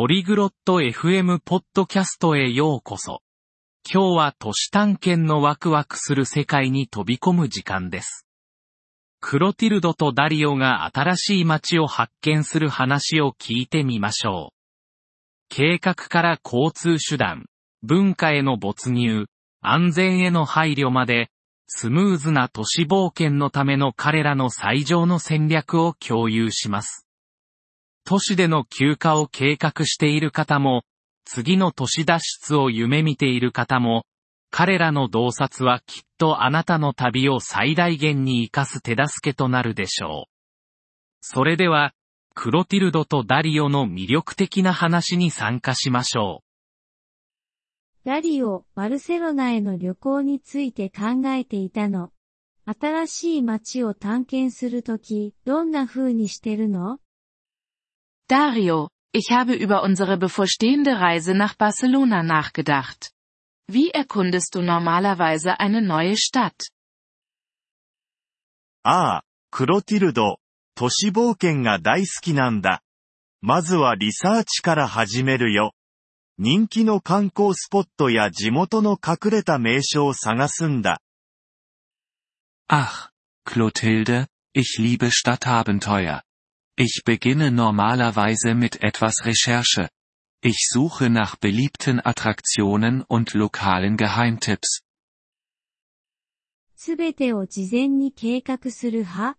ポリグロット FM ポッドキャストへようこそ。今日は都市探検のワクワクする世界に飛び込む時間です。クロティルドとダリオが新しい街を発見する話を聞いてみましょう。計画から交通手段、文化への没入、安全への配慮まで、スムーズな都市冒険のための彼らの最上の戦略を共有します。都市での休暇を計画している方も、次の都市脱出を夢見ている方も、彼らの洞察はきっとあなたの旅を最大限に活かす手助けとなるでしょう。それでは、クロティルドとダリオの魅力的な話に参加しましょうダリオ、バルセロナへの旅行について考えていたの。新しい街を探検するとき、どんな風にしてるの？Dario, ich habe über unsere bevorstehende Reise nach Barcelona nachgedacht. Wie erkundest du normalerweise eine neue Stadt? ああ、クロティルド、都市冒険が大好きなんだ。まずはリサーチから始めるよ。人気の観光スポットや地元の隠れた名所を探すんだ。Ach, Clotilde, ich liebe Stadtabenteuer. Ich beginne normalerweise mit etwas Recherche. Ich suche nach beliebten Attraktionen und lokalen Geheimtipps. すべてを事前に計画する派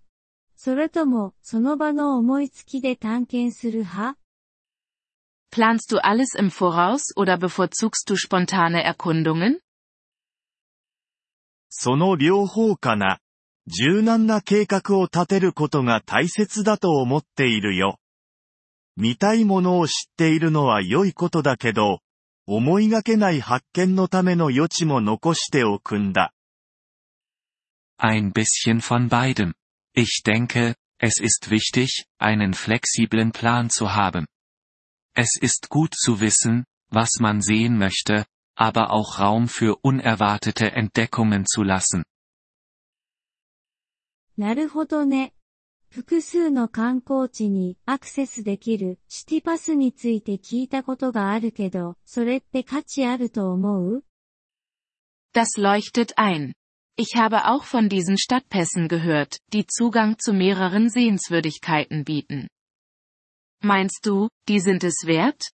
それとも、その場の思いつきで探検する派 Planst du alles im Voraus oder bevorzugst du spontane Erkundungen? その両方かな。 柔軟な計画を立てることが大切だと思っているよ。見たいものを知っているのは良いことだけど、思いがけない発見のための余地も残しておくんだ。Ein bisschen von beidem. Ich denke, es ist wichtig, einen flexiblen Plan zu haben. Es ist gut zu wissen, was man sehen möchte, aber auch Raum für unerwartete Entdeckungen zu lassen. なるほどね。複数の観光地にアクセスできるシティパスについて聞いたことがあるけど、それって価値あると思う Das leuchtet ein. Ich habe auch von diesen Stadtpässen gehört, die Zugang zu mehreren Sehenswürdigkeiten bieten. Meinst du, die sind es wert?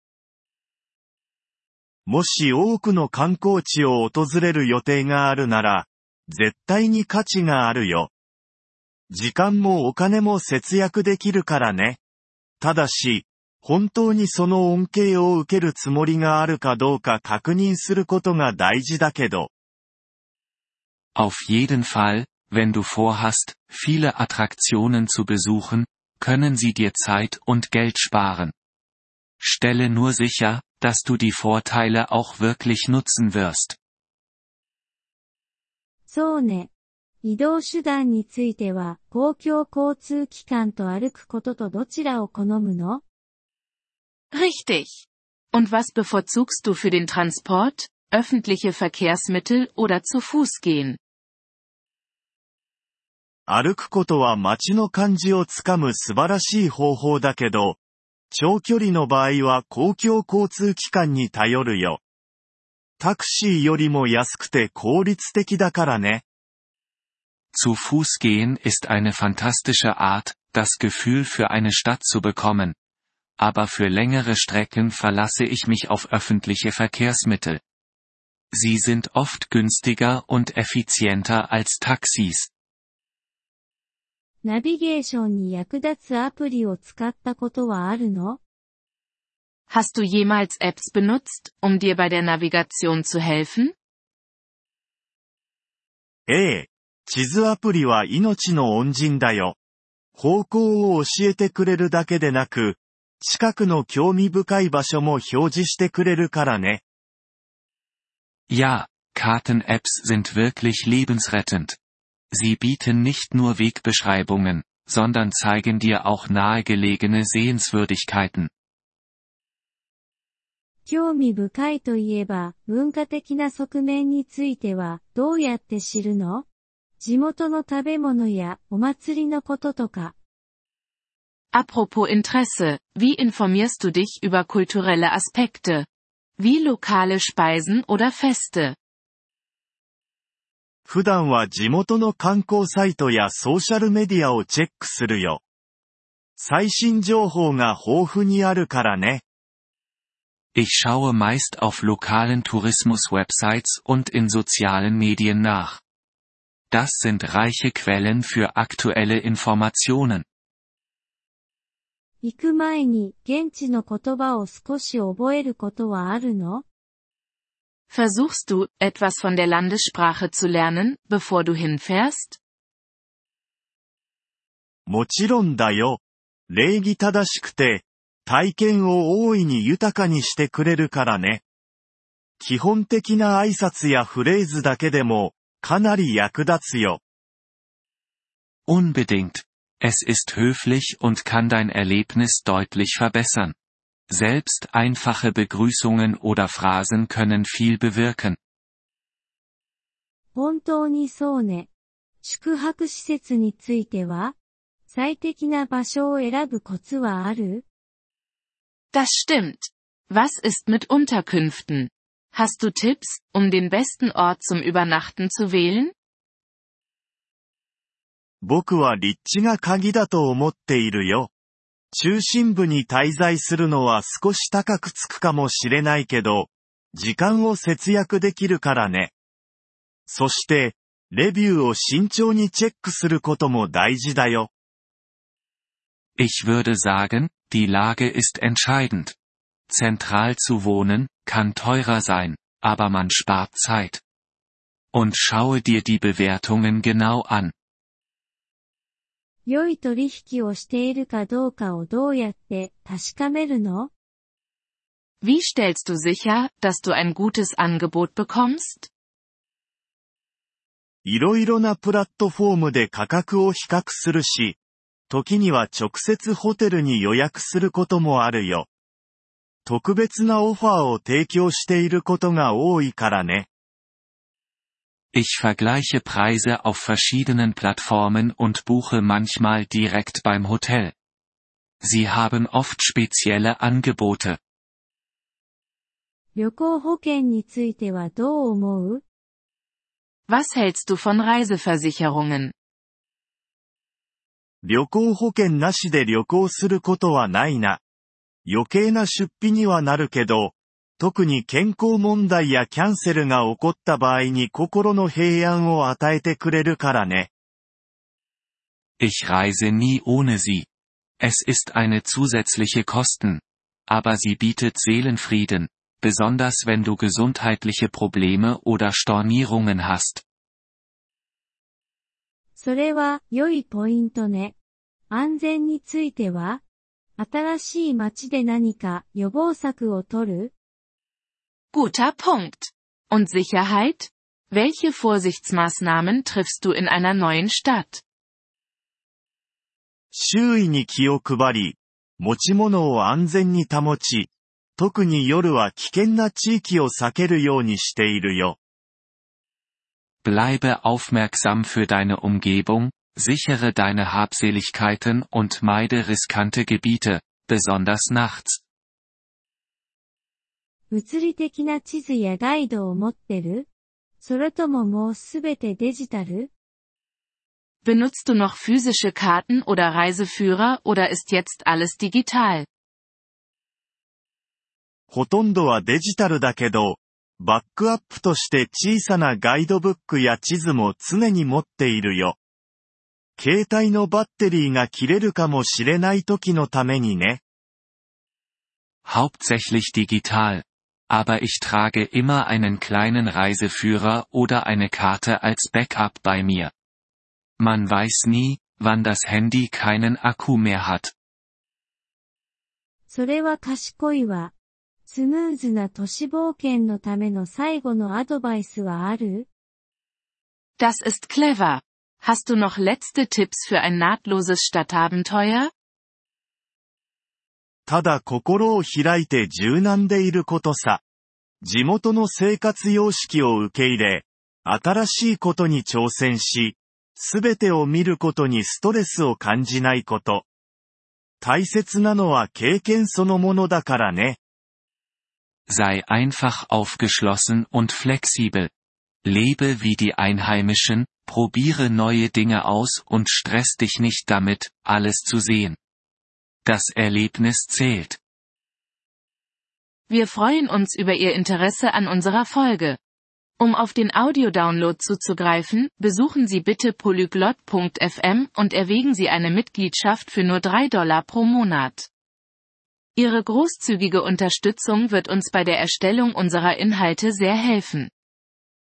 もし多くの観光地を訪れる予定があるなら、絶対に価値があるよ。時間もお金も節約できるからね。ただし、本当にその恩恵を受けるつもりがあるかどうか確認することが大事だけど。Auf jeden Fall, wenn du vorhast, viele Attraktionen zu besuchen, können sie dir Zeit und Geld sparen. Stelle nur sicher, dass du die Vorteile auch wirklich nutzen wirst. そうね。移動手段については、公共交通機関と歩くこととどちらを好むの？Richtig. Und was bevorzugst du für den Transport? Öffentliche Verkehrsmittel oder zu Fuß gehen? 歩くことは街の感じをつかむ素晴らしい方法だけど、長距離の場合は公共交通機関に頼るよ。タクシーよりも安くて効率的だからね。Zu Fuß gehen ist eine fantastische Art, das Gefühl für eine Stadt zu bekommen. Aber für längere Strecken verlasse ich mich auf öffentliche Verkehrsmittel. Sie sind oft günstiger und effizienter als Taxis. ナビゲーションに役立つアプリを使ったことはあるの Hast du jemals Apps benutzt, um dir bei der Navigation zu helfen? ええ。 地図アプリは命の恩人だよ。方向を教えてくれるだけでなく、近くの興味深い場所も表示してくれるからね。Ja, Karten-Apps sind wirklich lebensrettend. Sie bieten nicht nur Wegbeschreibungen, sondern zeigen dir auch nahegelegene Sehenswürdigkeiten. 興味深いといえば、文化的な側面については、どうやって知るの地元の食べ物やお祭りのこととか。 Apropos Interesse, wie informierst du dich über kulturelle Aspekte? Wie lokale Speisen oder Feste? 普段は地元の観光サイトやソーシャルメディアをチェックするよ。最新情報が豊富にあるからね。Ich schaue meist auf lokalen Tourismus-Websites und in sozialen Medien nach. Das sind reiche Quellen für aktuelle Informationen. 行く前に現地の言葉を少し覚えることはあるの Versuchst du, etwas von der Landessprache zu lernen, bevor du hinfährst? もちろんだよ。礼儀正しくて、体験を大いに豊かにしてくれるからね。基本的な挨拶やフレーズだけでも、かなり役立つよ。Unbedingt. Es ist höflich und kann dein Erlebnis deutlich verbessern. Selbst einfache Begrüßungen oder Phrasen können viel bewirken. 本当にそうね。宿泊施設については最適な場所を選ぶコツはある Das stimmt. Was ist mit Unterkünften? Hast du Tipps, um den besten Ort zum Übernachten zu wählen? 僕は立地が鍵だと思っているよ。中心部に滞在するのは少し高くつくかもしれないけど、時間を節約できるからね。そして、レビューを慎重にチェックすることも大事だよ。Ich würde sagen, die Lage ist entscheidend. Zentral zu wohnen, kann teurer sein, aber man spart Zeit. Und schaue dir die Bewertungen genau an. 良い取引をしているかどうかをどうやって確かめるの Wie stellst du sicher, dass du ein gutes Angebot bekommst? いろいろなプラットフォームで価格を比較するし、時には直接ホテルに予約することもあるよ。特別なオファーを提供していることが多いからね。Ich vergleiche Preise auf verschiedenen Plattformen und buche manchmal direkt beim Hotel. Sie haben oft spezielle Angebote. 旅行保険についてはどう思う Was hältst du von Reiseversicherungen? 旅行保険なしで旅行することはないな。 余計な出費にはなるけど、特に健康問題やキャンセルが起こった場合に心の平安を与えてくれるからね。Ich reise nie ohne sie. Es ist eine zusätzliche Kosten. Aber sie bietet Seelenfrieden, besonders wenn du gesundheitliche Probleme oder Stornierungen hast. それは良いポイントね。安全については新しい街で何か予防策を取る Guter Punkt. Und Sicherheit? Welche Vorsichtsmaßnahmen triffst du in einer neuen Stadt? 周囲に気を配り、持ち物を安全に保ち、特に夜は危険な地域を避けるようにしているよ。 Bleibe aufmerksam für deine Umgebung, sichere deine Habseligkeiten und meide riskante Gebiete, besonders nachts. 物理的な地図やガイドを持ってるそれとももうすべてデジタル Benutzt du noch physische Karten oder Reiseführer oder ist jetzt alles digital? ほとんどはデジタルだけど、バックアップとして小さなガイドブックや地図も常に持っているよ。 携帯のバッテリーが切れるかもしれない時のためにね。Hauptsächlich digital. Aber ich trage immer einen kleinen Reiseführer oder eine Karte als Backup bei mir. Man weiß nie, wann das Handy keinen Akku mehr hat. それは賢いわ。スムーズな都市冒険のための最後のアドバイスはある Das ist clever. Hast du noch letzte Tipps für ein nahtloses Stadtabenteuer? ただ心を開いて柔軟でいることさ。地元の生活様式を受け入れ、新しいことに挑戦し、すべてを見ることにストレスを感じないこと。大切なのは経験そのものだからね。Sei einfach aufgeschlossen und flexibel. Lebe wie die Einheimischen, probiere neue Dinge aus und stress dich nicht damit, alles zu sehen. Das Erlebnis zählt. Wir freuen uns über Ihr Interesse an unserer Folge. Um auf den Audiodownload zuzugreifen, besuchen Sie bitte polyglot.fm und erwägen Sie eine Mitgliedschaft für nur 3 Dollar pro Monat. Ihre großzügige Unterstützung wird uns bei der Erstellung unserer Inhalte sehr helfen.